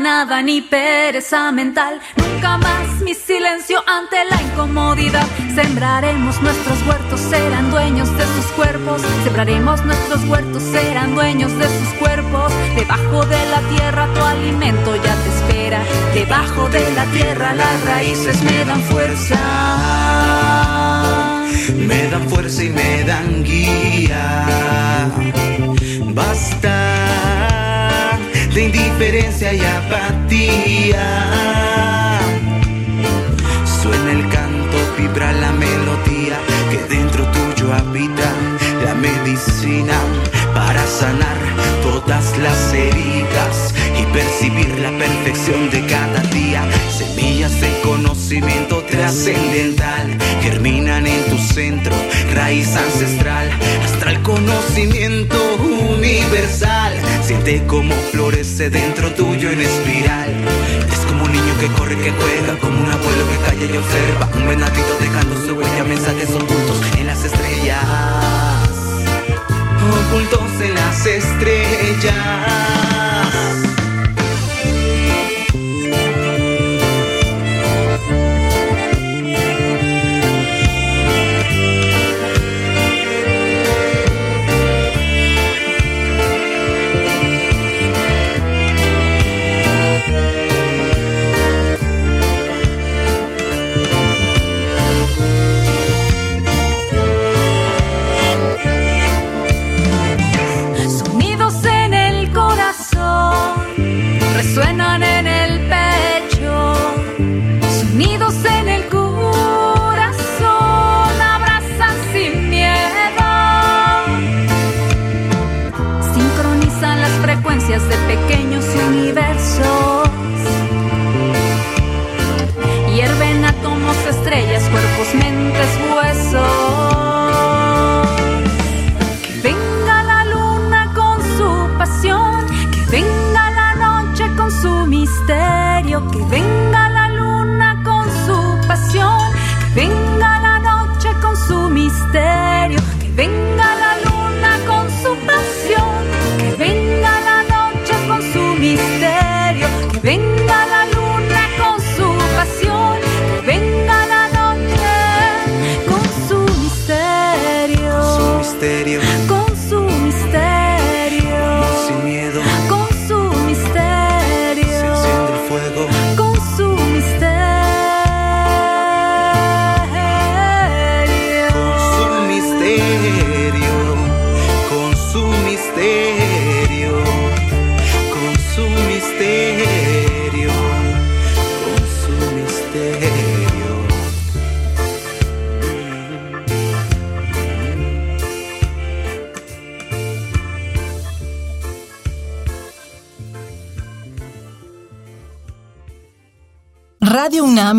alienada, ni pereza mental. Nunca más mi silencio ante la incomodidad. Sembraremos nuestros huertos, serán dueños de sus cuerpos. Sembraremos nuestros huertos, serán dueños de sus cuerpos. Debajo de la tierra tu alimento ya te espera. Debajo de la tierra las raíces me dan fuerza me dan fuerza y me dan guía. Basta de indiferencia y apatía. Suena el canto, vibra la melodía que dentro tuyo habita la medicina para sanar todas las heridas y percibir la perfección de cada día. Semillas de conocimiento trascendental germinan en tu centro, raíz ancestral, astral conocimiento universal. Siente como florece dentro tuyo en espiral. Es como un niño que corre, que juega, como un abuelo que calla y observa, un venadito dejando su huella, mensajes ocultos en las estrellas ocultos en las estrellas.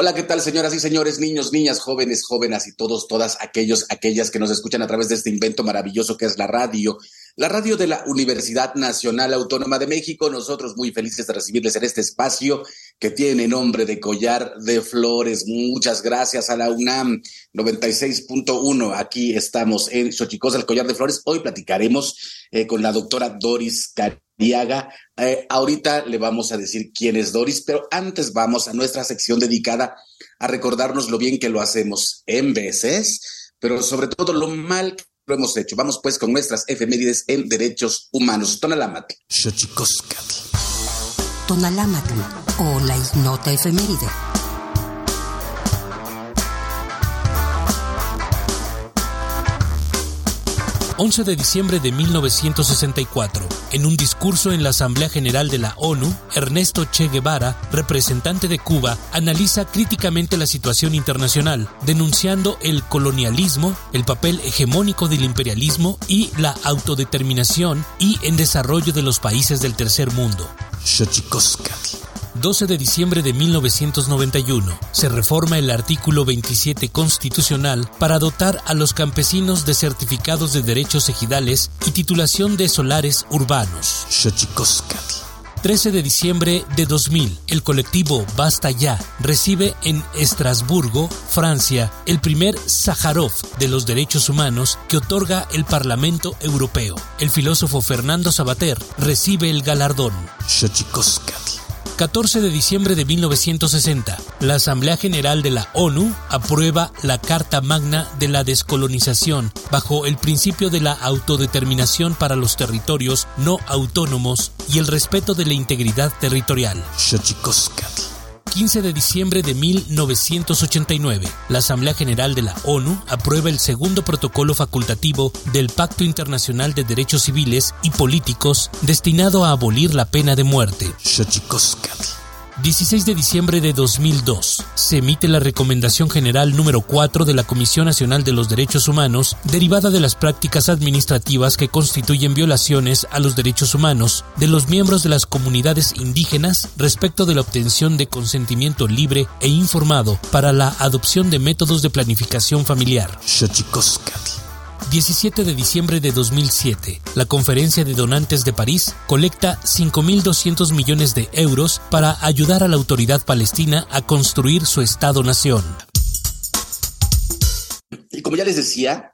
Hola, ¿qué tal, señoras y señores, niños, niñas, jóvenes, jóvenes y todos, todas aquellos, aquellas que nos escuchan a través de este invento maravilloso que es la radio? La radio de la Universidad Nacional Autónoma de México. Nosotros muy felices de recibirles en este espacio que tiene nombre de Collar de Flores. Muchas gracias a la UNAM 96.1. Aquí estamos en Xochicosa, el Collar de Flores. Hoy platicaremos eh, con la doctora Doris Diaga. Eh, ahorita le vamos a decir quién es Doris, pero antes vamos a nuestra sección dedicada a recordarnos lo bien que lo hacemos en veces, pero sobre todo lo mal que lo hemos hecho. Vamos pues con nuestras efemérides en derechos humanos. Tonalámatl. Tonalámatl o la ignota efeméride. 11 de diciembre de 1964, en un discurso en la Asamblea General de la ONU, Ernesto Che Guevara, representante de Cuba, analiza críticamente la situación internacional, denunciando el colonialismo, el papel hegemónico del imperialismo y la autodeterminación y en desarrollo de los países del tercer mundo. 12 de diciembre de 1991, se reforma el artículo 27 constitucional para dotar a los campesinos de certificados de derechos ejidales y titulación de solares urbanos. 13 de diciembre de 2000, el colectivo Basta Ya recibe en Estrasburgo, Francia, el primer Sájarov de los derechos humanos que otorga el Parlamento Europeo. El filósofo Fernando Sabater recibe el galardón. 14 de diciembre de 1960, la Asamblea General de la ONU aprueba la Carta Magna de la Descolonización bajo el principio de la autodeterminación para los territorios no autónomos y el respeto de la integridad territorial. 15 de diciembre de 1989, la Asamblea General de la ONU aprueba el segundo protocolo facultativo del Pacto Internacional de Derechos Civiles y Políticos destinado a abolir la pena de muerte. 16 de diciembre de 2002, se emite la Recomendación General número 4 de la Comisión Nacional de los Derechos Humanos, derivada de las prácticas administrativas que constituyen violaciones a los derechos humanos de los miembros de las comunidades indígenas respecto de la obtención de consentimiento libre e informado para la adopción de métodos de planificación familiar. 17 de diciembre de 2007, la Conferencia de Donantes de París colecta 5.200 millones de euros para ayudar a la autoridad palestina a construir su Estado-nación. Y como ya les decía,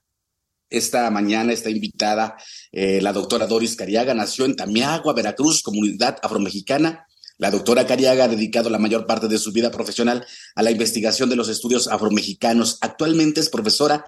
esta mañana está invitada eh, la doctora Doris Cariaga, nació en Tamiagua, Veracruz, comunidad afromexicana. La doctora Cariaga ha dedicado la mayor parte de su vida profesional a la investigación de los estudios afromexicanos. Actualmente es profesora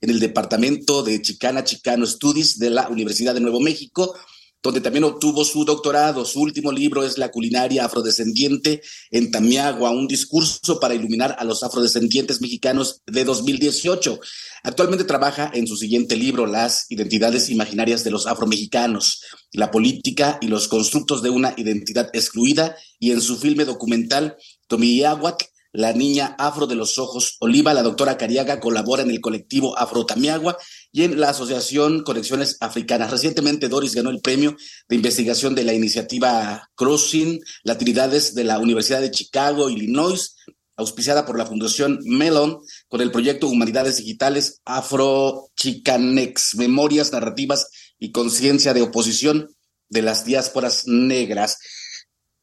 en el departamento de Chicana Chicano Studies de la Universidad de Nuevo México, donde también obtuvo su doctorado. Su último libro es La culinaria afrodescendiente en Tamiagua, un discurso para iluminar a los afrodescendientes mexicanos de 2018. Actualmente trabaja en su siguiente libro, Las identidades imaginarias de los afromexicanos, la política y los constructos de una identidad excluida, y en su filme documental Tomiyahuatl, la niña afro de los ojos oliva, la doctora Cariaga, colabora en el colectivo Afro Tamiagua y en la Asociación Conexiones Africanas. Recientemente Doris ganó el premio de investigación de la iniciativa Crossing Latinidades de la Universidad de Chicago, Illinois, auspiciada por la Fundación Melon, con el proyecto Humanidades Digitales Afro Chicanex, Memorias Narrativas y Conciencia de Oposición de las Diásporas Negras.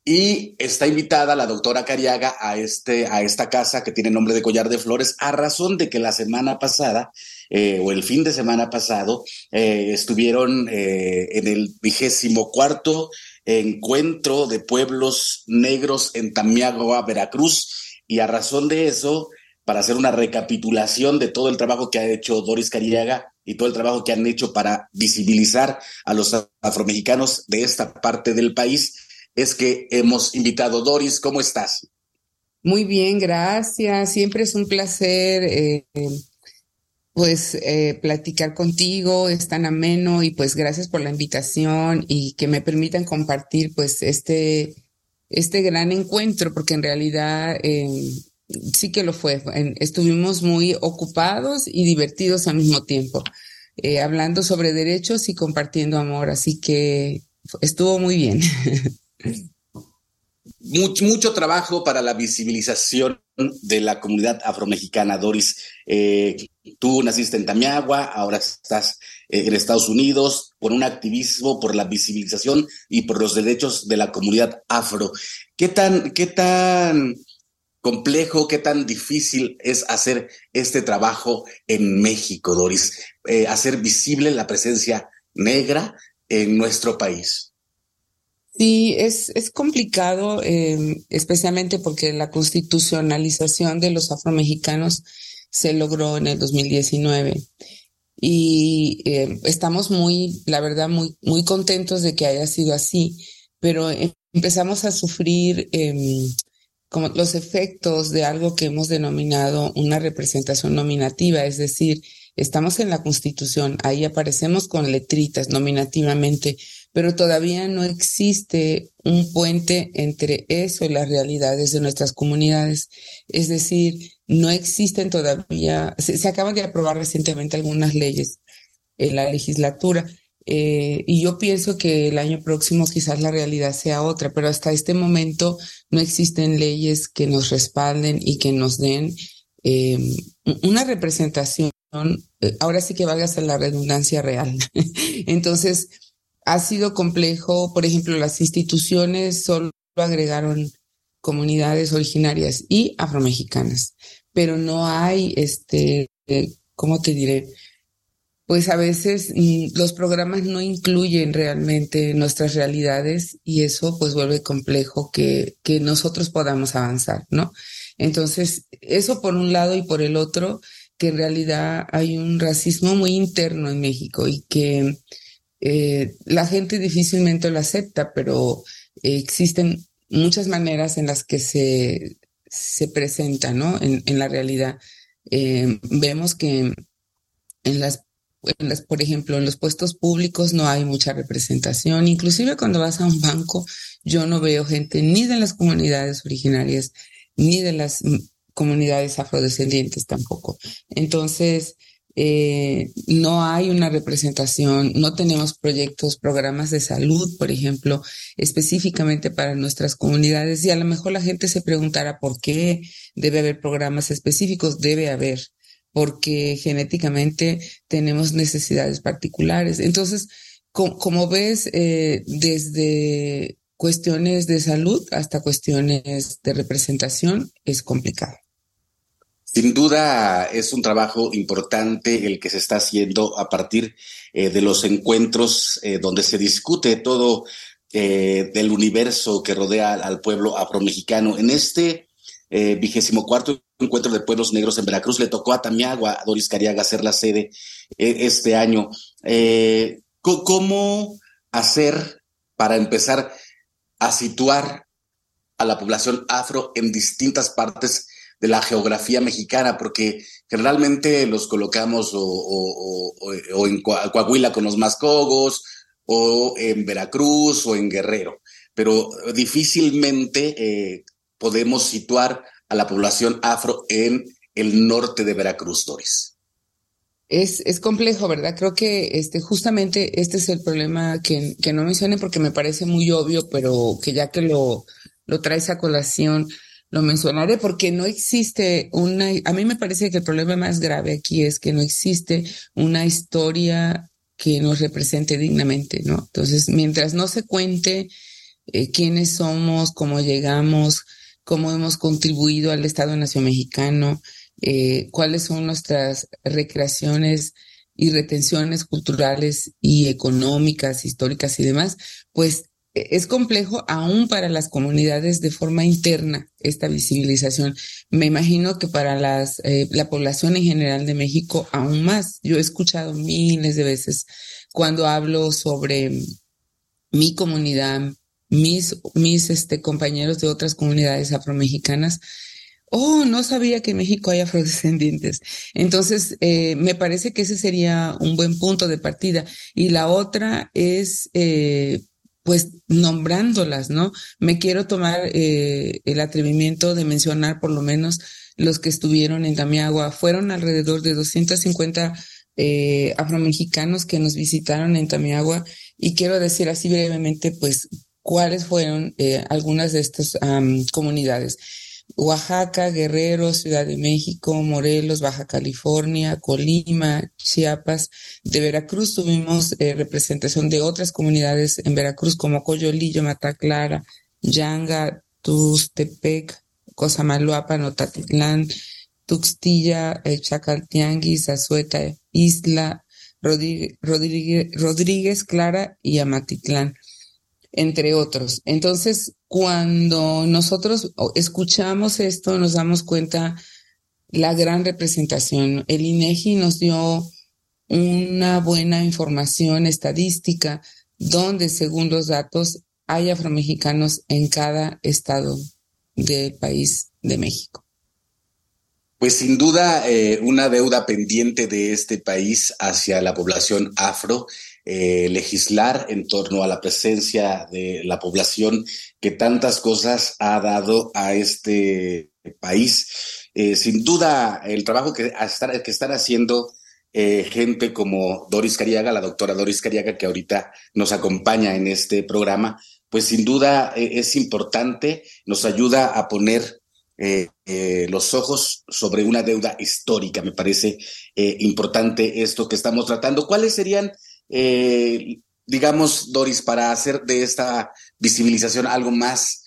Y está invitada la doctora Cariaga a, este, a esta casa que tiene nombre de Collar de Flores, a razón de que la semana pasada, eh, o el fin de semana pasado, eh, estuvieron eh, en el vigésimo cuarto encuentro de pueblos negros en Tamiagua, Veracruz, y a razón de eso, para hacer una recapitulación de todo el trabajo que ha hecho Doris Cariaga y todo el trabajo que han hecho para visibilizar a los afromexicanos de esta parte del país, es que hemos invitado. Doris, ¿cómo estás? Muy bien, gracias. Siempre es un placer, eh, pues, eh, platicar contigo, es tan ameno y pues gracias por la invitación y que me permitan compartir, pues, este, este gran encuentro, porque en realidad eh, sí que lo fue. estuvimos muy ocupados y divertidos al mismo tiempo, hablando sobre derechos y compartiendo amor, así que estuvo muy bien. mucho, trabajo para la visibilización de la comunidad afromexicana, Doris. Eh, tú naciste en Tamiagua, ahora estás eh, en Estados Unidos por un activismo por la visibilización y por los derechos de la comunidad afro. ¿Qué tan, qué tan complejo, qué tan difícil es hacer este trabajo en México, Doris? Eh, hacer visible la presencia negra en nuestro país. Sí, es, es complicado, em, especialmente porque la constitucionalización de los afromexicanos se logró en el 2019. Y em, estamos muy, la verdad, muy, muy contentos de que haya sido así, pero em, empezamos a sufrir como los efectos de algo que hemos denominado una representación nominativa, es decir, estamos en la Constitución, ahí aparecemos con letritas nominativamente, pero todavía no existe un puente entre eso y las realidades de nuestras comunidades. Es decir, no existen todavía, se, acaban de aprobar recientemente algunas leyes en la legislatura. Eh, y yo pienso que el año próximo quizás la realidad sea otra, pero hasta este momento no existen leyes que nos respalden y que nos den eh, una representación, eh, ahora sí que valga la redundancia real. Entonces, ha sido complejo, por ejemplo, las instituciones solo agregaron comunidades originarias y afromexicanas, pero no hay, este, ¿cómo te diré? Pues a veces mm, los programas no incluyen realmente nuestras realidades y eso pues vuelve complejo que, que nosotros podamos avanzar, ¿no? Entonces, eso por un lado y por el otro, que en realidad hay un racismo muy interno en México y que eh, la gente difícilmente lo acepta, pero existen muchas maneras en las que se, se presenta, ¿no? En, la realidad. Eh, vemos que en las, en las, por ejemplo, en los puestos públicos no hay mucha representación. Inclusive cuando vas a un banco, yo no veo gente ni de las comunidades originarias, ni de las comunidades afrodescendientes tampoco. Entonces, eh, no hay una representación, no tenemos proyectos, programas de salud, por ejemplo, específicamente para nuestras comunidades. Y a lo mejor la gente se preguntará por qué debe haber programas específicos. Debe haber, porque genéticamente tenemos necesidades particulares. Entonces, como, ves, eh, desde cuestiones de salud hasta cuestiones de representación, es complicado. Sin duda es un trabajo importante el que se está haciendo a partir eh, de los encuentros eh, donde se discute todo eh, del universo que rodea al pueblo afromexicano. En este vigésimo cuarto encuentro de pueblos negros en Veracruz le tocó a Tamiagua, a Doris Cariaga, hacer la sede este año. ¿Cómo hacer para empezar a situar a la población afro en distintas partes de la geografía mexicana, porque generalmente los colocamos o, en Coahuila con los Mascogos, o en Veracruz, o en Guerrero, pero difícilmente eh, podemos situar a la población afro en el norte de Veracruz, Doris. Es, es complejo, ¿verdad? Creo que este, justamente este es el problema que, que no mencioné porque me parece muy obvio, pero que ya que lo, lo traes a colación, lo mencionaré porque no existe una, a mí me parece que el problema más grave aquí es que no existe una historia que nos represente dignamente, ¿no? Entonces, mientras no se cuente eh, quiénes somos, cómo llegamos, cómo hemos contribuido al Estado-Nación mexicano, eh, cuáles son nuestras recreaciones y retenciones culturales y económicas, históricas y demás, pues es complejo aún para las comunidades de forma interna esta visibilización. Me imagino que para las, eh, la población en general de México aún más. Yo he escuchado miles de veces cuando hablo sobre mi comunidad, mis, mis este, compañeros de otras comunidades afromexicanas. Oh, no sabía que en México hay afrodescendientes. Entonces, eh, me parece que ese sería un buen punto de partida. Y la otra es eh, pues nombrándolas, ¿no? Me quiero tomar eh, el atrevimiento de mencionar por lo menos los que estuvieron en Tamiagua. Fueron alrededor de 250 eh, afromexicanos que nos visitaron en Tamiagua y quiero decir así brevemente, pues, cuáles fueron eh, algunas de estas comunidades. Oaxaca, Guerrero, Ciudad de México, Morelos, Baja California, Colima, Chiapas. De Veracruz tuvimos eh, representación de otras comunidades en Veracruz como Coyolillo, Mataclara, Yanga, Tustepec, Cosamaloapa, Notatitlán, Tuxtilla, eh, Azueta, Isla, Rodríguez, Clara y Amatitlán, entre otros. Entonces, cuando nosotros escuchamos esto, nos damos cuenta la gran representación. El INEGI nos dio una buena información estadística donde, según los datos, hay afromexicanos en cada estado del país de México. Pues sin duda eh, una deuda pendiente de este país hacia la población afro, eh, legislar en torno a la presencia de la población que tantas cosas ha dado a este país. Eh, sin duda el trabajo que, están haciendo gente como Doris Cariaga, la doctora Doris Cariaga, que ahorita nos acompaña en este programa, pues sin duda es importante, nos ayuda a poner eh, eh, los ojos sobre una deuda histórica. Me parece eh, importante esto que estamos tratando. ¿Cuáles serían, digamos, Doris, para hacer de esta visibilización algo más,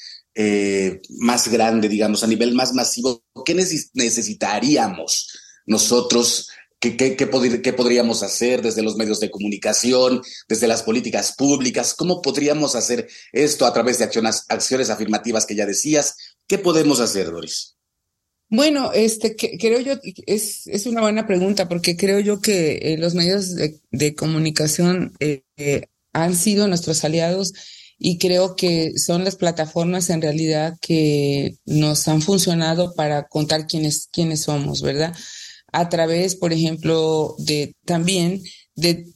más grande, digamos, a nivel más masivo? ¿Qué necesitaríamos nosotros? ¿Qué, qué, podríamos hacer desde los medios de comunicación, desde las políticas públicas? ¿Cómo podríamos hacer esto a través de acciones, acciones afirmativas que ya decías? ¿Qué podemos hacer, Doris? Bueno, este, creo yo, es, es una buena pregunta porque creo yo que eh, los medios de, comunicación eh, eh, han sido nuestros aliados y creo que son las plataformas en realidad que nos han funcionado para contar quiénes, quiénes somos, ¿verdad? A través, por ejemplo, de también de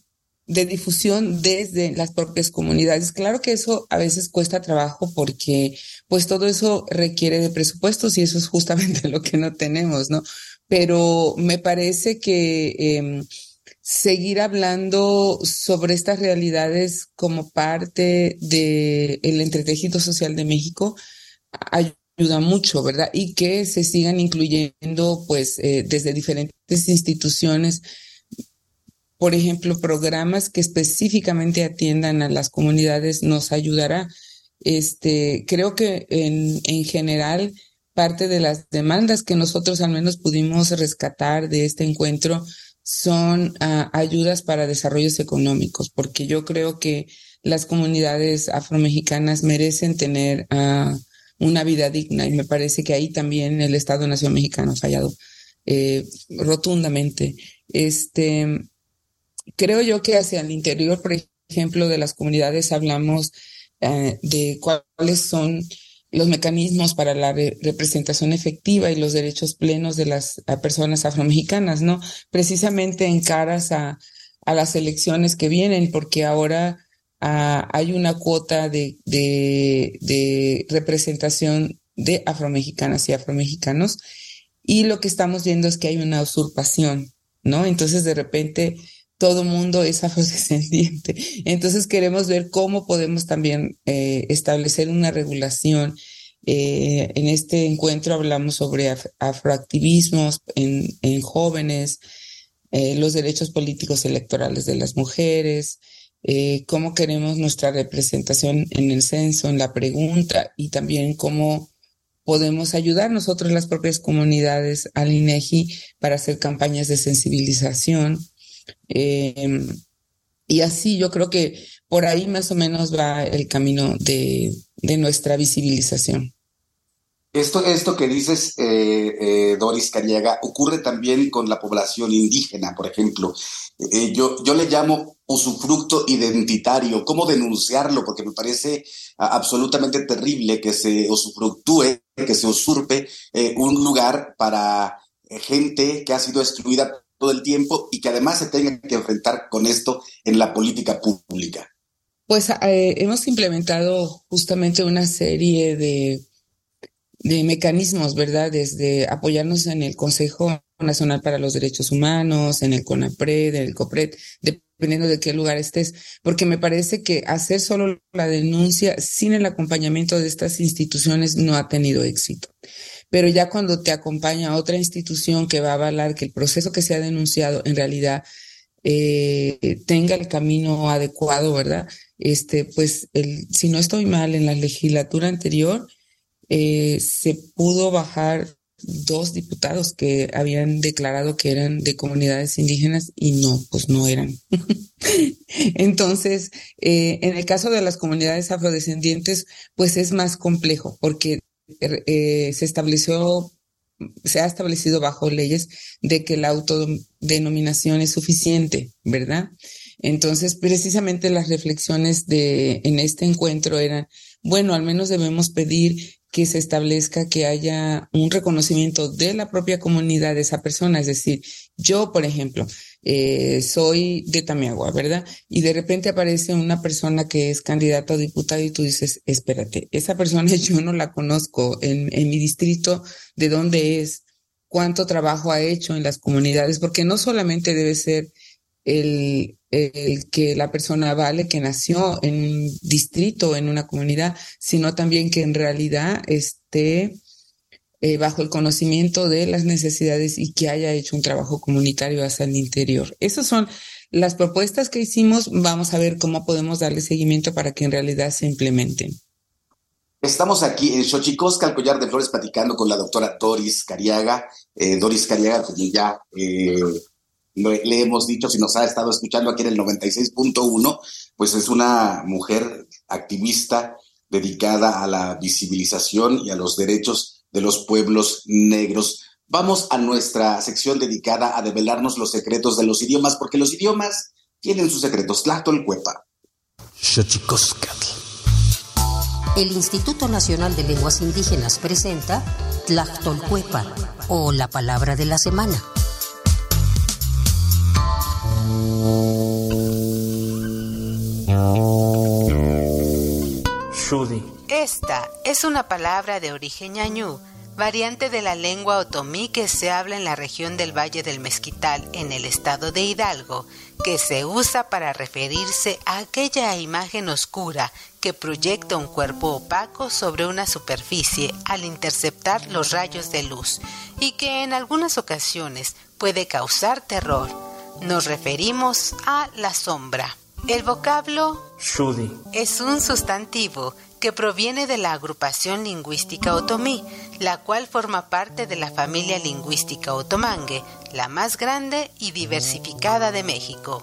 de difusión desde las propias comunidades. Claro que eso a veces cuesta trabajo porque pues todo eso requiere de presupuestos y eso es justamente lo que no tenemos, ¿no? Pero me parece que em, seguir hablando sobre estas realidades como parte del el entretejido social de México ayuda mucho, ¿verdad? Y que se sigan incluyendo pues eh, desde diferentes instituciones por ejemplo, programas que específicamente atiendan a las comunidades nos ayudará. Este, creo que en, en general, parte de las demandas que nosotros al menos pudimos rescatar de este encuentro son ah, ayudas para desarrollos económicos, porque yo creo que las comunidades afromexicanas merecen tener uh, una vida digna y me parece que ahí también el Estado Nación Mexicano ha fallado eh, rotundamente. Este, creo yo que hacia el interior, por ejemplo, de las comunidades hablamos eh, de cuáles son los mecanismos para la representación efectiva y los derechos plenos de las personas afromexicanas, ¿no? Precisamente en caras a, a las elecciones que vienen, porque ahora ah, hay una cuota de, de, de representación de afromexicanas y afromexicanos, y lo que estamos viendo es que hay una usurpación, ¿no? Entonces, de repente, todo mundo es afrodescendiente. Entonces queremos ver cómo podemos también eh, establecer una regulación. Eh, en este encuentro hablamos sobre afroactivismos en, en jóvenes, eh, los derechos políticos electorales de las mujeres, cómo queremos nuestra representación en el censo, en la pregunta y también cómo podemos ayudar nosotros las propias comunidades al INEGI para hacer campañas de sensibilización Em, y así yo creo que por ahí más o menos va el camino de, nuestra visibilización. Esto, esto que dices, eh, eh, Doris Cariaga, ocurre también con la población indígena, por ejemplo. Eh, yo, yo le llamo usufructo identitario. ¿Cómo denunciarlo? Porque me parece absolutamente terrible que se usufructúe, que se usurpe un lugar para gente que ha sido excluida todo el tiempo y que además se tengan que enfrentar con esto en la política pública? Pues eh, hemos implementado justamente una serie de, de mecanismos, ¿verdad? Desde apoyarnos en el Consejo Nacional para los Derechos Humanos, en el CONAPRED, en el COPRED, de dependiendo de qué lugar estés, porque me parece que hacer solo la denuncia sin el acompañamiento de estas instituciones no ha tenido éxito. Pero ya cuando te acompaña otra institución que va a avalar que el proceso que se ha denunciado en realidad eh, tenga el camino adecuado, ¿verdad? Este, pues, el, si no estoy mal, en la legislatura anterior eh, se pudo bajar dos diputados que habían declarado que eran de comunidades indígenas y no, pues no eran. Entonces, eh, en el caso de las comunidades afrodescendientes, pues es más complejo porque eh, se estableció, se ha establecido bajo leyes de que la autodenominación es suficiente, ¿verdad? Entonces, precisamente las reflexiones de en este encuentro eran, bueno, al menos debemos pedir que se establezca que haya un reconocimiento de la propia comunidad de esa persona. Es decir, yo, por ejemplo, eh, soy de Tamiagua, ¿verdad? Y de repente aparece una persona que es candidato a diputado y tú dices, espérate, esa persona yo no la conozco en, mi distrito, ¿de dónde es? ¿Cuánto trabajo ha hecho en las comunidades? Porque no solamente debe ser el, el que la persona vale que nació en un distrito, en una comunidad, sino también que en realidad esté eh, bajo el conocimiento de las necesidades y que haya hecho un trabajo comunitario hacia el interior. Esas son las propuestas que hicimos. Vamos a ver cómo podemos darle seguimiento para que en realidad se implementen. Estamos aquí en Xochicosca, al collar de flores, platicando con la doctora Doris Cariaga. Eh, Doris Cariaga, que ya eh, le, hemos dicho, si nos ha estado escuchando aquí en el 96.1, pues es una mujer activista dedicada a la visibilización y a los derechos de los pueblos negros. Vamos a nuestra sección dedicada a develarnos los secretos de los idiomas, porque los idiomas tienen sus secretos. Cuepa. El Instituto Nacional de Lenguas Indígenas presenta Tlactolcuepa, o la palabra de la semana. Esta es una palabra de origen ñañú, variante de la lengua otomí que se habla en la región del Valle del Mezquital, en el estado de Hidalgo, que se usa para referirse a aquella imagen oscura que proyecta un cuerpo opaco sobre una superficie al interceptar los rayos de luz y que en algunas ocasiones puede causar terror. Nos referimos a la sombra. El vocablo Shudi es un sustantivo que proviene de la agrupación lingüística otomí, la cual forma parte de la familia lingüística otomangue, la más grande y diversificada de México.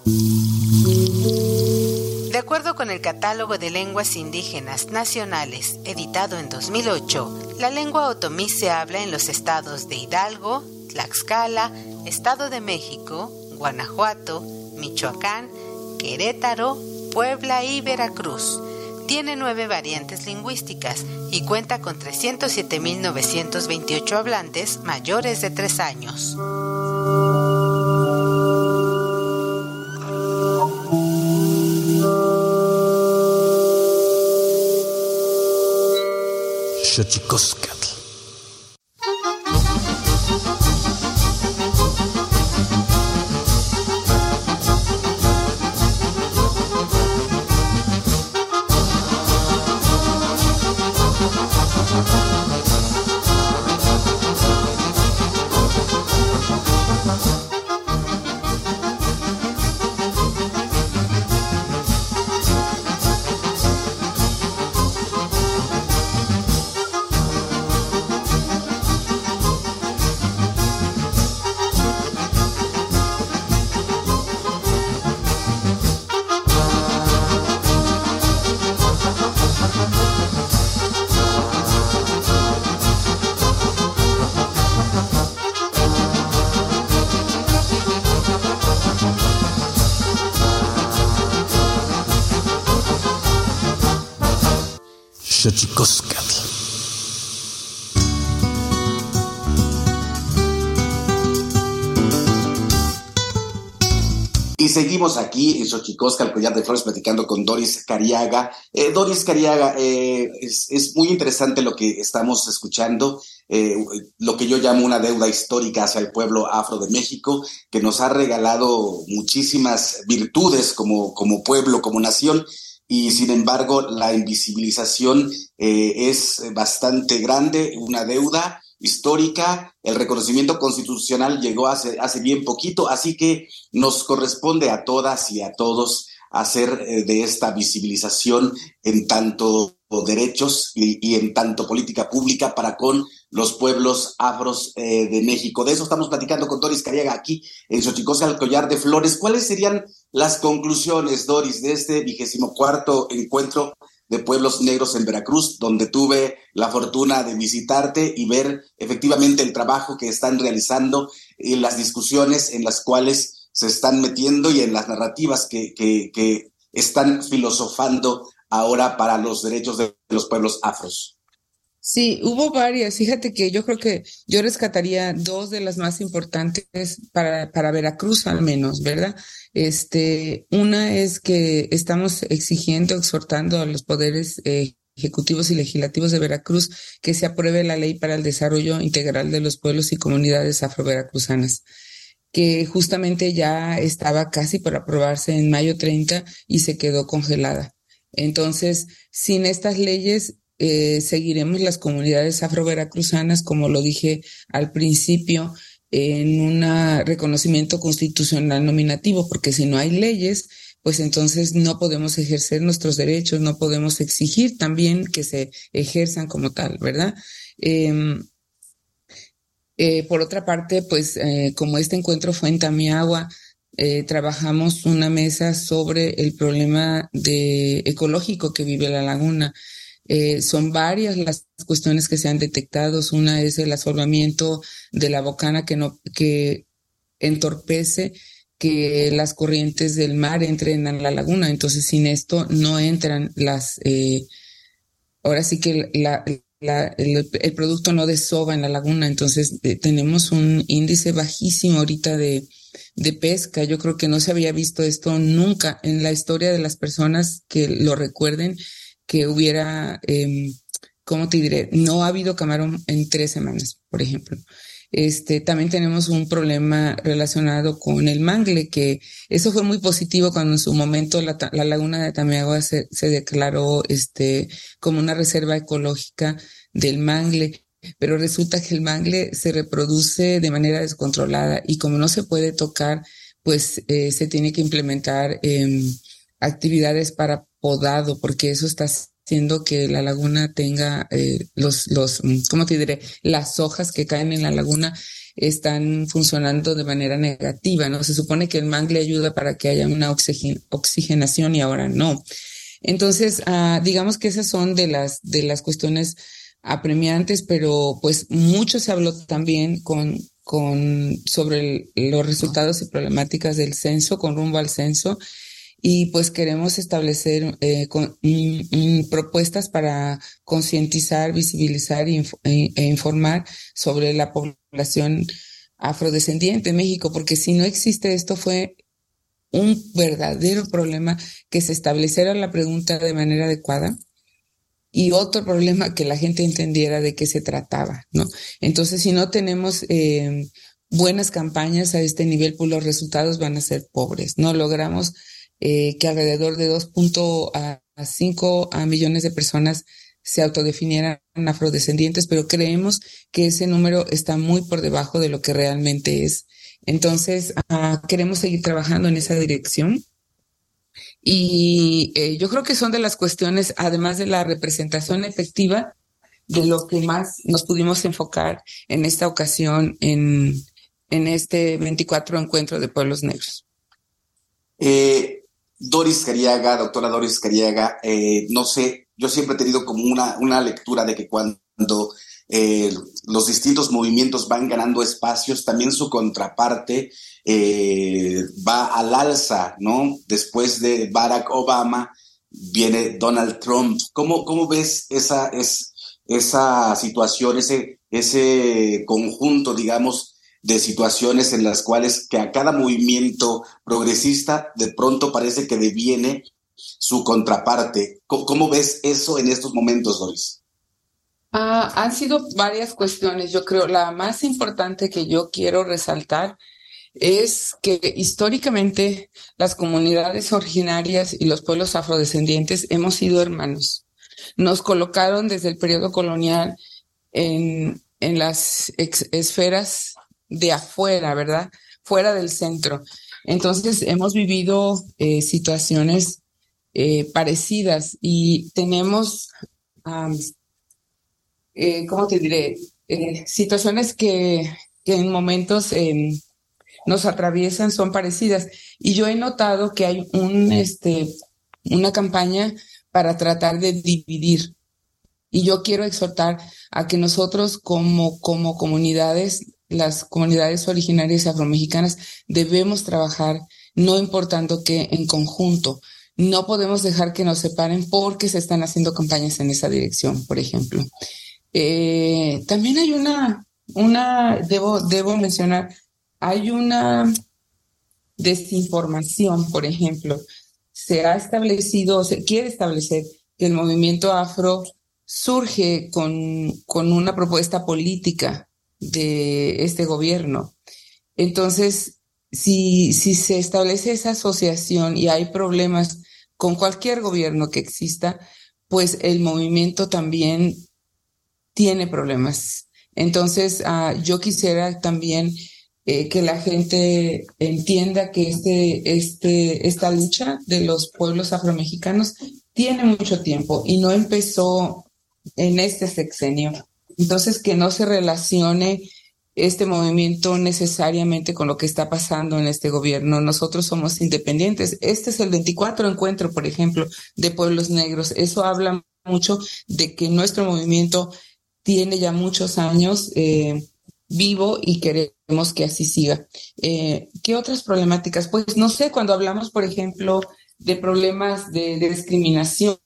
De acuerdo con el Catálogo de Lenguas Indígenas Nacionales, editado en 2008, la lengua otomí se habla en los estados de Hidalgo, Tlaxcala, Estado de México, Guanajuato, Michoacán, Querétaro, Puebla y Veracruz. Tiene nueve variantes lingüísticas y cuenta con 307.928 hablantes mayores de tres años. Seguimos aquí en Xochicosca, el collar de flores, platicando con Doris Cariaga. Eh, Doris Cariaga, eh, es, muy interesante lo que estamos escuchando, eh, lo que yo llamo una deuda histórica hacia el pueblo afro de México, que nos ha regalado muchísimas virtudes como, como pueblo, como nación, y sin embargo la invisibilización es bastante grande, una deuda histórica, el reconocimiento constitucional llegó hace, hace bien poquito, así que nos corresponde a todas y a todos hacer eh, de esta visibilización en tanto derechos y, en tanto política pública para con los pueblos afros eh, de México. De eso estamos platicando con Doris Cariaga aquí en Xochicosca, el collar de flores. ¿Cuáles serían las conclusiones, Doris, de este vigésimo cuarto encuentro de Pueblos Negros en Veracruz, donde tuve la fortuna de visitarte y ver efectivamente el trabajo que están realizando y las discusiones en las cuales se están metiendo y en las narrativas que, que, están filosofando ahora para los derechos de los pueblos afros. Sí, hubo varias. Fíjate que yo creo que yo rescataría dos de las más importantes para, para Veracruz al menos, ¿verdad? Este, una es que estamos exigiendo, exhortando a los poderes eh, ejecutivos y legislativos de Veracruz que se apruebe la ley para el desarrollo integral de los pueblos y comunidades afroveracruzanas que justamente ya estaba casi por aprobarse en mayo 30 y se quedó congelada. Entonces, sin estas leyes, eh, seguiremos las comunidades afroveracruzanas, como lo dije al principio, en un reconocimiento constitucional nominativo, porque si no hay leyes, pues entonces no podemos ejercer nuestros derechos, no podemos exigir también que se ejerzan como tal, ¿verdad? Em, eh, por otra parte, pues eh, como este encuentro fue en Tamiagua, eh, trabajamos una mesa sobre el problema de ecológico que vive la laguna. Eh, son varias las cuestiones que se han detectado. Una es el asolvamiento de la bocana que, no, que entorpece que las corrientes del mar entren a la laguna. Entonces, sin esto no entran las... Eh, ahora sí que el, producto no desova en la laguna. Entonces, eh, tenemos un índice bajísimo ahorita de, de pesca. Yo creo que no se había visto esto nunca en la historia de las personas que lo recuerden que hubiera, eh, ¿cómo te diré? No ha habido camarón en tres semanas, por ejemplo. Este, también tenemos un problema relacionado con el mangle, que eso fue muy positivo cuando en su momento la, laguna de Tamiagua se, se, declaró este, como una reserva ecológica del mangle, pero resulta que el mangle se reproduce de manera descontrolada y como no se puede tocar, pues eh, se tiene que implementar em, actividades para podado, porque eso está haciendo que la laguna tenga eh, los, los, mm, ¿cómo te diré? Las hojas que caen en la laguna están funcionando de manera negativa, ¿no? Se supone que el mangle ayuda para que haya una oxigenación y ahora no. Entonces, ah, digamos que esas son de las, de las cuestiones apremiantes, pero pues mucho se habló también con, con, sobre los resultados y problemáticas del censo, con rumbo al censo, y pues queremos establecer eh, propuestas para concientizar, visibilizar e, e, informar sobre la población afrodescendiente en México, porque si no existe esto fue un verdadero problema que se estableciera la pregunta de manera adecuada y otro problema que la gente entendiera de qué se trataba, ¿no? Entonces, si no tenemos eh, buenas campañas a este nivel, pues los resultados van a ser pobres. No logramos eh, que alrededor de 2.5 millones de personas se autodefinieran afrodescendientes, pero creemos que ese número está muy por debajo de lo que realmente es. Entonces, ah, queremos seguir trabajando en esa dirección. Y eh, yo creo que son de las cuestiones, además de la representación efectiva, de lo que más nos pudimos enfocar en esta ocasión en, en este 24 encuentro de pueblos negros. Eh, Doris Cariaga, doctora Doris Cariaga, eh, no sé, yo siempre he tenido como una, una lectura de que cuando eh, los distintos movimientos van ganando espacios, también su contraparte eh, va al alza, ¿no? Después de Barack Obama viene Donald Trump. ¿Cómo, cómo ves esa, es, esa situación, ese, ese conjunto, digamos, de situaciones en las cuales que a cada movimiento progresista de pronto parece que deviene su contraparte. ¿Cómo, ves eso en estos momentos, Doris? Ah, han sido varias cuestiones. Yo creo la más importante que yo quiero resaltar es que históricamente las comunidades originarias y los pueblos afrodescendientes hemos sido hermanos. Nos colocaron desde el periodo colonial en, en las esferas de afuera, ¿verdad? Fuera del centro. Entonces hemos vivido eh, situaciones eh, parecidas y tenemos, eh, ¿cómo te diré? situaciones que, que, en momentos em, nos atraviesan son parecidas. Y yo he notado que hay un, este, una campaña para tratar de dividir. Y yo quiero exhortar a que nosotros como, como comunidades las comunidades originarias afromexicanas debemos trabajar, no importando que en conjunto. No podemos dejar que nos separen porque se están haciendo campañas en esa dirección, por ejemplo. Eh, también hay una, una, debo, debo mencionar, hay una desinformación, por ejemplo. Se ha establecido, se quiere establecer que el movimiento afro surge con, con una propuesta política de este gobierno. Entonces, si, si se establece esa asociación y hay problemas con cualquier gobierno que exista, pues el movimiento también tiene problemas. Entonces, ah, yo quisiera también eh, que la gente entienda que este, este, esta lucha de los pueblos afromexicanos tiene mucho tiempo y no empezó en este sexenio. Entonces, que no se relacione este movimiento necesariamente con lo que está pasando en este gobierno. Nosotros somos independientes. Este es el 24 encuentro, por ejemplo, de pueblos negros. Eso habla mucho de que nuestro movimiento tiene ya muchos años eh, vivo y queremos que así siga. Eh, ¿Qué otras problemáticas? Pues no sé, cuando hablamos, por ejemplo, de problemas de, de discriminación,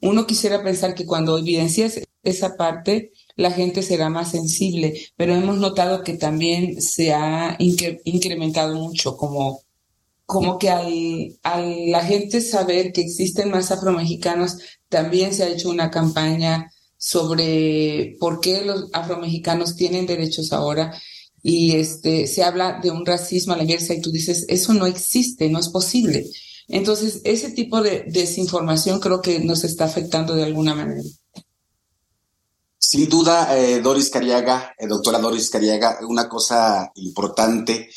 uno quisiera pensar que cuando evidencias esa parte, la gente será más sensible, pero hemos notado que también se ha incrementado mucho, como, como que al, al la gente saber que existen más afromexicanos, también se ha hecho una campaña sobre por qué los afromexicanos tienen derechos ahora y este se habla de un racismo a la inversa y tú dices eso no existe, no es posible. Entonces, ese tipo de desinformación creo que nos está afectando de alguna manera. Sin duda, eh, Doris Cariaga, eh, doctora Doris Cariaga, una cosa importante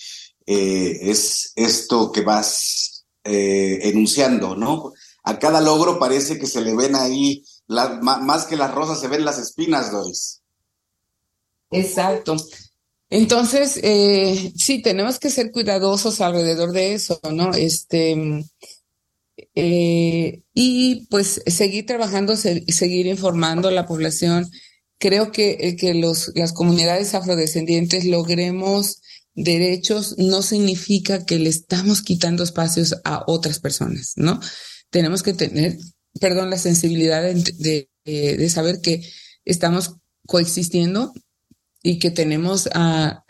eh, es esto que vas enunciando, ¿no? A cada logro parece que se le ven ahí, más que las rosas se ven las espinas, Doris. Exacto. Entonces, sí, tenemos que ser cuidadosos alrededor de eso, ¿no? Este, y pues seguir trabajando, seguir informando a la población creo que, eh, que los, las comunidades afrodescendientes logremos derechos no significa que le estamos quitando espacios a otras personas, ¿no? Tenemos que tener, perdón, la sensibilidad de, de, saber que estamos coexistiendo y que tenemos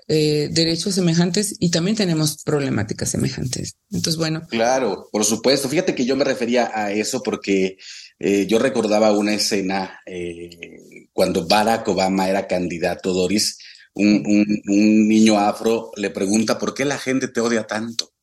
eh, derechos semejantes y también tenemos problemáticas semejantes. Entonces, bueno. Claro, por supuesto. Fíjate que yo me refería a eso porque eh, yo recordaba una escena eh, cuando Barack Obama era candidato, Doris, un, niño afro le pregunta por qué la gente te odia tanto.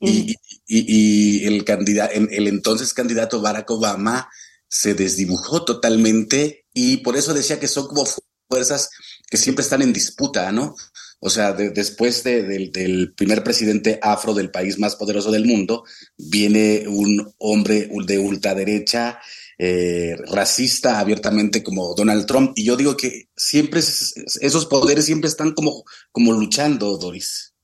Y, mm. el, candidato, el entonces candidato Barack Obama se desdibujó totalmente y por eso decía que son como fuerzas que siempre están en disputa, ¿no? O sea, después del primer presidente afro del país más poderoso del mundo, viene un hombre de ultraderecha, eh, racista abiertamente como Donald Trump. Y yo digo que siempre esos poderes siempre están como, como luchando, Doris.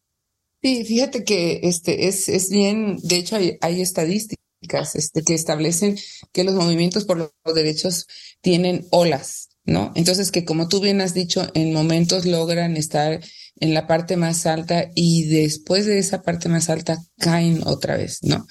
Sí, fíjate que este es, es bien, de hecho hay, hay estadísticas este, que establecen que los movimientos por los derechos tienen olas, ¿no? Entonces que como tú bien has dicho, en momentos logran estar en la parte más alta y después de esa parte más alta caen otra vez, ¿no?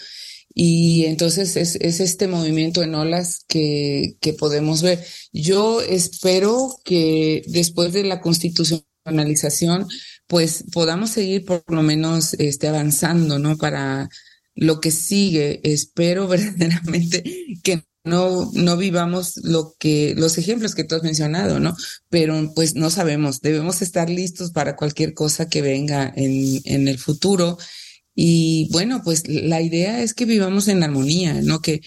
Y entonces es, es este movimiento en olas que, que podemos ver. Yo espero que después de la constitución institucionalización, pues podamos seguir por lo menos este, avanzando, ¿no? Para lo que sigue. Espero verdaderamente que no, no vivamos lo que, los ejemplos que tú has mencionado, ¿no? Pero pues no sabemos, debemos estar listos para cualquier cosa que venga en, en el futuro. Y bueno, pues la idea es que vivamos en armonía, ¿no? Que,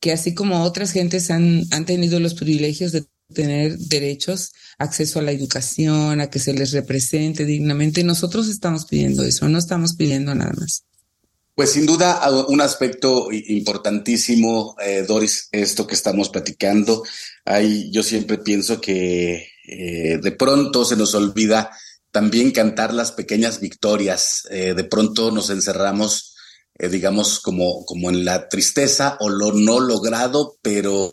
que así como otras gentes han, han tenido los privilegios de tener derechos, acceso a la educación, a que se les represente dignamente, nosotros estamos pidiendo eso, no estamos pidiendo nada más. Pues sin duda un aspecto importantísimo, eh, Doris, esto que estamos platicando. Hay, yo siempre pienso que eh, de pronto se nos olvida también cantar las pequeñas victorias. Eh, de pronto nos encerramos, digamos, como, como en la tristeza o lo no logrado, pero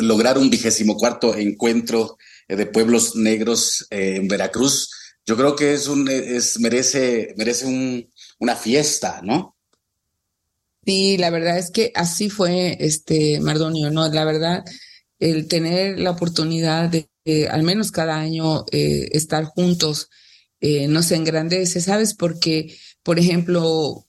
lograr un vigésimo cuarto encuentro de pueblos negros en Veracruz, yo creo que es un, es, merece, merece un, una fiesta, ¿no? Sí, la verdad es que así fue, este, Mardonio, ¿no? La verdad, el tener la oportunidad de, al menos cada año, eh, estar juntos, eh, nos engrandece, ¿sabes? Porque, por ejemplo,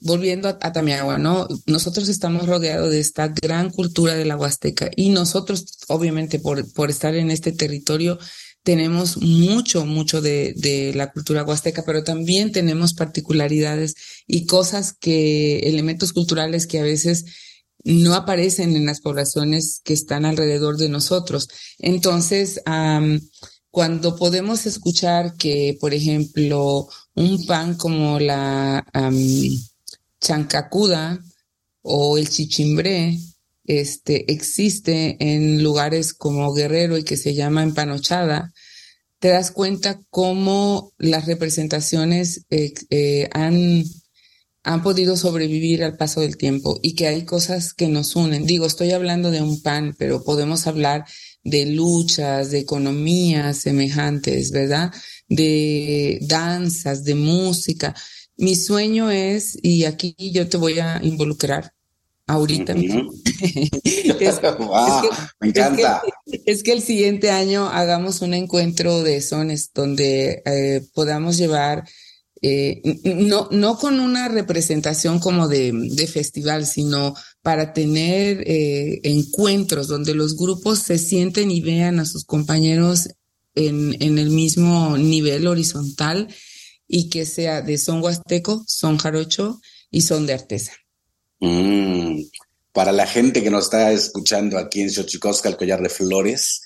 volviendo a, a, Tamiagua, ¿no? Nosotros estamos rodeados de esta gran cultura de la Huasteca y nosotros, obviamente, por, por estar en este territorio, tenemos mucho, mucho de, de, la cultura huasteca, pero también tenemos particularidades y cosas que, elementos culturales que a veces no aparecen en las poblaciones que están alrededor de nosotros. Entonces, cuando podemos escuchar que, por ejemplo, un pan como la chancacuda o el chichimbré, este, existe en lugares como Guerrero y que se llama empanochada, te das cuenta cómo las representaciones eh, eh, han, han podido sobrevivir al paso del tiempo y que hay cosas que nos unen. Digo, estoy hablando de un pan, pero podemos hablar de luchas, de economías semejantes, ¿verdad? De danzas, de música. Mi sueño es, y aquí yo te voy a involucrar, ahorita. es, me encanta. Es que, el siguiente año hagamos un encuentro de sones donde eh, podamos llevar, eh, no, no con una representación como de, de festival, sino para tener eh, encuentros donde los grupos se sienten y vean a sus compañeros en, en el mismo nivel horizontal y que sea de son huasteco, son jarocho y son de artesa. Mm, para la gente que nos está escuchando aquí en Xochicosca, el collar de flores,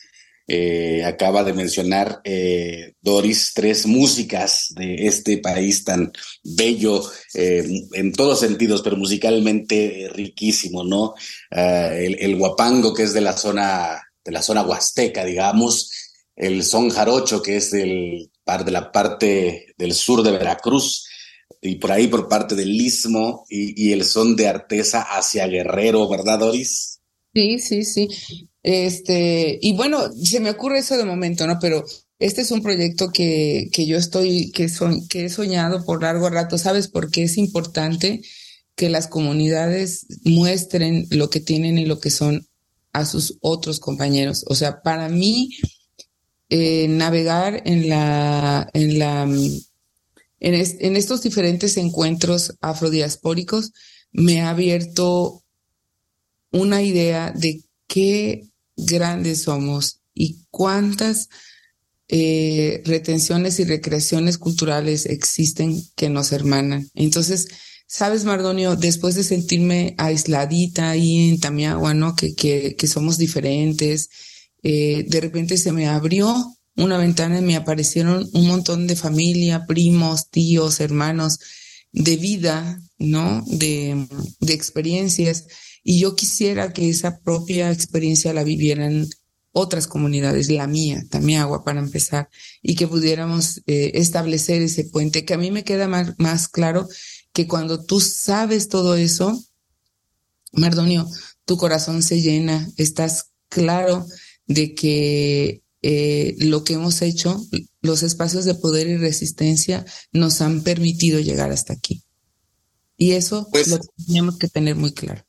eh, acaba de mencionar eh, Doris tres músicas de este país tan bello eh, en todos sentidos, pero musicalmente riquísimo, ¿no? Ah, el, guapango que es de la zona de la zona huasteca, digamos, el son jarocho que es del de la parte del sur de Veracruz, y por ahí por parte del Istmo y, el son de Artesa hacia Guerrero, ¿verdad, Doris? Sí, sí, sí. Este, y bueno, se me ocurre eso de momento, ¿no? Pero este es un proyecto que, que yo estoy, que, son, que he soñado por largo rato, ¿sabes? Porque es importante que las comunidades muestren lo que tienen y lo que son a sus otros compañeros. O sea, para mí, eh, navegar en la, en la en, estos diferentes encuentros afrodiaspóricos me ha abierto una idea de qué grandes somos y cuántas eh, retenciones y recreaciones culturales existen que nos hermanan. Entonces, sabes, Mardonio, después de sentirme aisladita ahí en Tamiagua, ¿no? Que, que, somos diferentes, eh, de repente se me abrió una ventana y me aparecieron un montón de familia, primos, tíos, hermanos, de vida, ¿no? De, experiencias. Y yo quisiera que esa propia experiencia la vivieran otras comunidades, la mía, también agua para empezar, y que pudiéramos eh, establecer ese puente, que a mí me queda más, más claro que cuando tú sabes todo eso, Mardonio, tu corazón se llena, estás claro de que eh, lo que hemos hecho, los espacios de poder y resistencia nos han permitido llegar hasta aquí. Y eso pues lo tenemos que tener muy claro.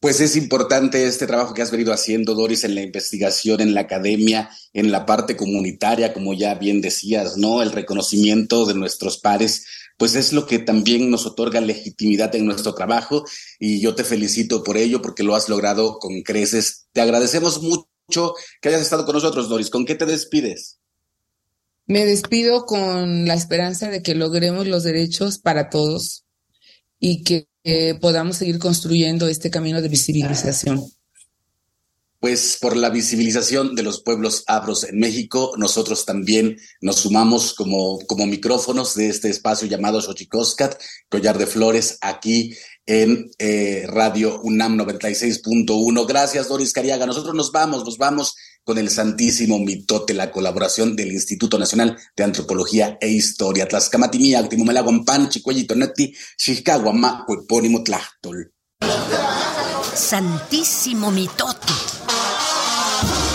Pues es importante este trabajo que has venido haciendo, Doris, en la investigación, en la academia, en la parte comunitaria, como ya bien decías, ¿no? El reconocimiento de nuestros pares, pues es lo que también nos otorga legitimidad en nuestro trabajo y yo te felicito por ello porque lo has logrado con creces. Te agradecemos mucho que hayas estado con nosotros, Doris. ¿Con qué te despides? Me despido con la esperanza de que logremos los derechos para todos y que podamos seguir construyendo este camino de visibilización. Pues por la visibilización de los pueblos afros en México, nosotros también nos sumamos como, como micrófonos de este espacio llamado Xochicoscat, Collar de Flores, aquí en eh, Radio UNAM 96.1. Gracias, Doris Cariaga. Nosotros nos vamos, nos vamos con el Santísimo Mitote, la colaboración del Instituto Nacional de Antropología e Historia. Tlaxcamatimi, Actimumelaguampan, Chicuellitonetti, Chicaguama, Cuepónimo Tlachtol. Santísimo Mitote.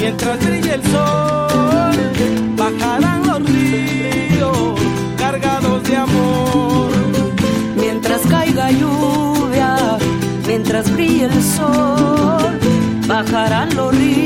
Mientras brille el sol, bajarán los ríos cargados de amor. Mientras caiga lluvia, mientras brille el sol, bajarán los ríos.